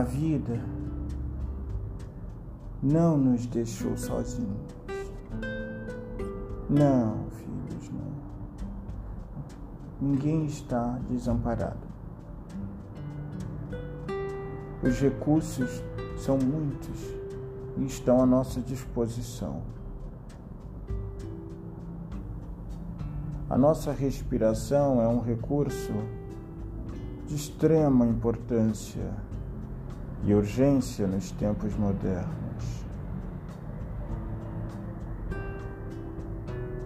A vida não nos deixou sozinhos. Não, filhos, não. Ninguém está desamparado. Os recursos são muitos e estão à nossa disposição. A nossa respiração é um recurso de extrema importância e urgência nos tempos modernos.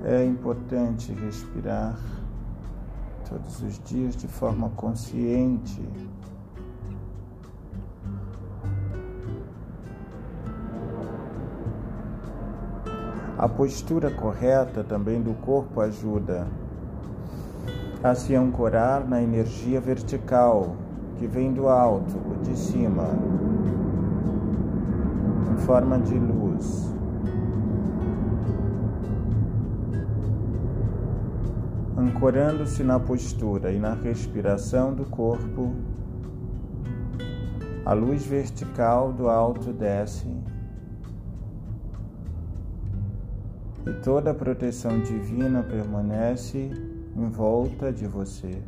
É importante respirar todos os dias de forma consciente. A postura correta também do corpo ajuda a se ancorar na energia vertical que vem do alto, de cima, em forma de luz. Ancorando-se na postura e na respiração do corpo, a luz vertical do alto desce e toda a proteção divina permanece em volta de você.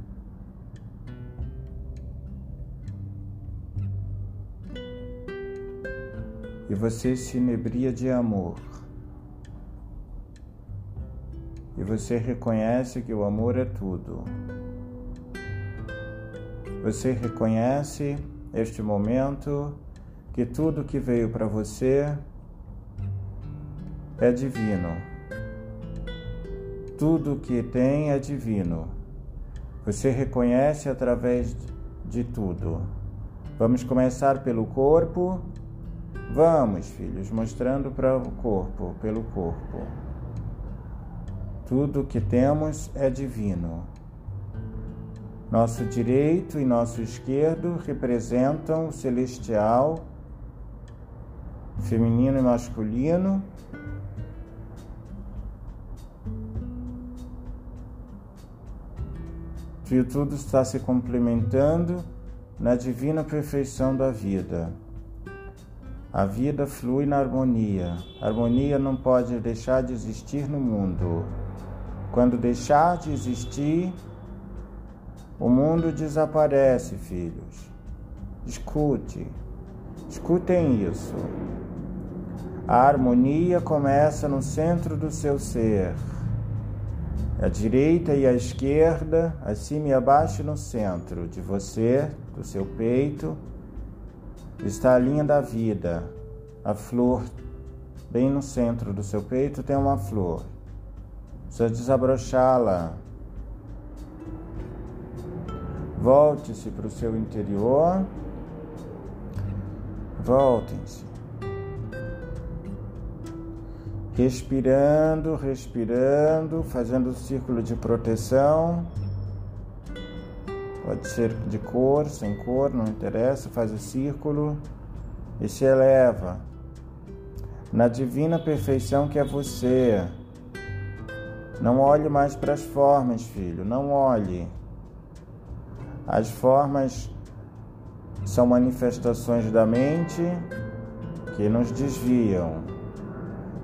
E você se inebria de amor. E você reconhece que o amor é tudo. Você reconhece este momento que tudo que veio para você é divino. Tudo que tem é divino. Você reconhece através de tudo. Vamos começar pelo corpo Vamos, filhos, mostrando para o corpo, pelo corpo. Tudo que temos é divino. Nosso direito e nosso esquerdo representam o celestial, feminino e masculino. E tudo está se complementando na divina perfeição da vida. A vida flui na harmonia. A harmonia não pode deixar de existir no mundo. Quando deixar de existir, o mundo desaparece, filhos. Escute, escutem isso. A harmonia começa no centro do seu ser. A direita e a esquerda, acima e abaixo no centro de você, do seu peito está a linha da vida, a flor. Bem no centro do seu peito tem uma flor. Precisa desabrochá-la. Volte-se para o seu interior. Voltem-se. Respirando, respirando, fazendo o círculo de proteção. Pode ser de cor, sem cor, não interessa, faz o círculo e se eleva na divina perfeição que é você. Não olhe mais para as formas, filho, não olhe. As formas são manifestações da mente que nos desviam.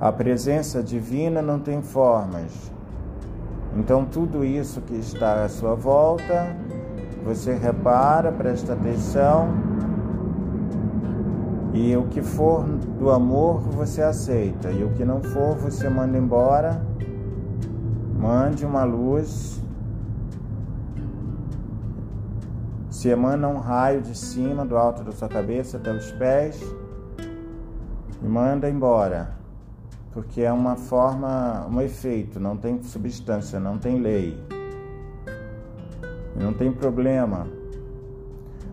A presença divina não tem formas. Então, tudo isso que está à sua volta você repara, presta atenção. E o que for do amor você aceita, e o que não for você manda embora. Mande uma luz. Se emana um raio de cima, do alto da sua cabeça até os pés, e manda embora. Porque é uma forma, um efeito, não tem substância, não tem lei. Não tem problema.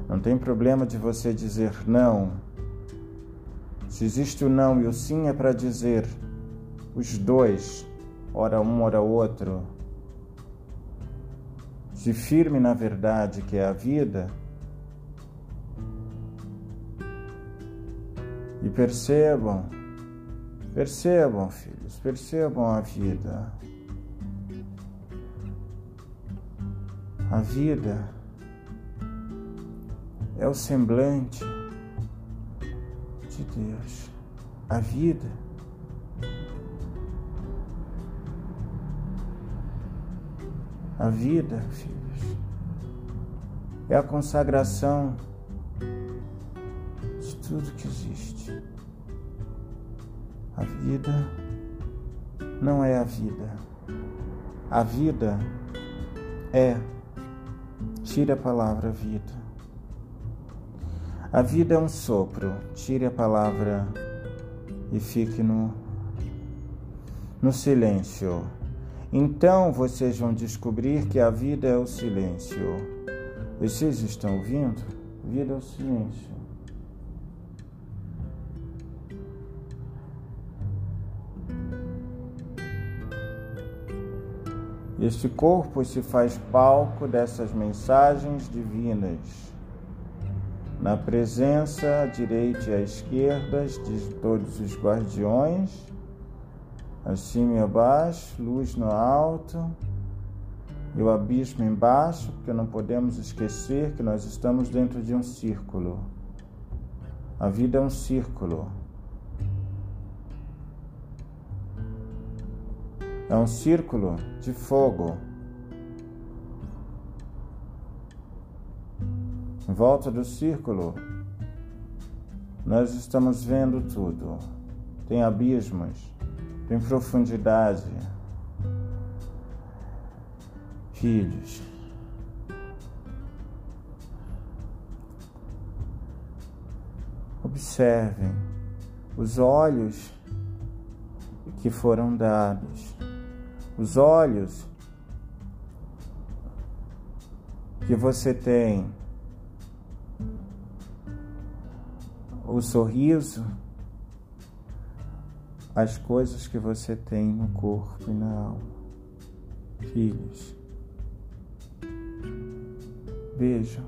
Não tem problema de você dizer não. Se existe o não e o sim é para dizer os dois, ora um, ora outro. Se firme na verdade que é a vida e percebam, percebam, filhos, percebam a vida. A vida é o semblante de Deus. A vida A vida, filhos, é a consagração de tudo que existe. A vida não é a vida. A vida é, tire a palavra vida. A vida é um sopro, tire a palavra e fique no, no silêncio. Então vocês vão descobrir que a vida é o silêncio. Vocês estão ouvindo? Vida é o silêncio. Este corpo se faz palco dessas mensagens divinas. Na presença à direita e à esquerda de todos os guardiões acima e abaixo, luz no alto e o abismo embaixo, porque não podemos esquecer que nós estamos dentro de um círculo. A vida é um círculo. É um círculo de fogo. Em volta do círculo, nós estamos vendo tudo. Tem abismos tem profundidade. Filhos, observem os olhos que foram dados, os olhos que você tem, o sorriso as coisas que você tem no corpo e na alma. Filhos, vejam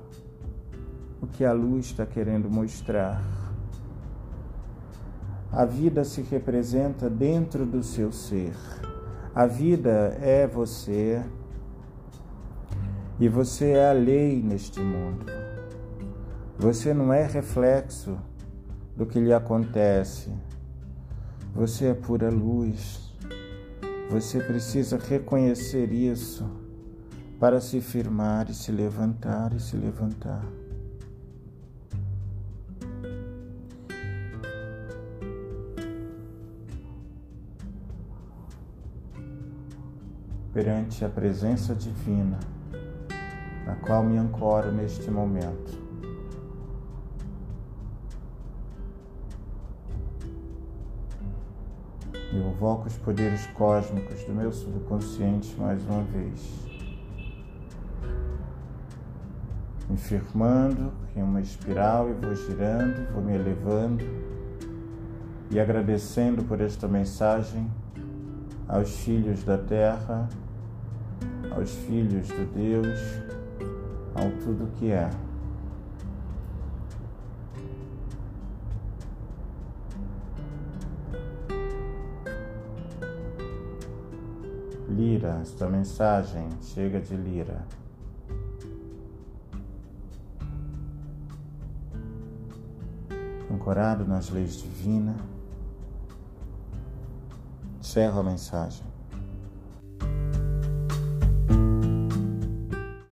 o que a luz está querendo mostrar. A vida se representa dentro do seu ser. A vida é você e você é a lei neste mundo. Você não é reflexo do que lhe acontece. Você é pura luz. Você precisa reconhecer isso para se firmar e se levantar e se levantar. Perante a presença divina, na qual me ancoro neste momento. Eu invoco os poderes cósmicos do meu subconsciente mais uma vez. Me firmando em uma espiral e vou girando, vou me elevando e agradecendo por esta mensagem aos filhos da terra, aos filhos do Deus, ao tudo que é. Lira, esta mensagem chega de Lira. Ancorado nas leis divinas, encerro a mensagem.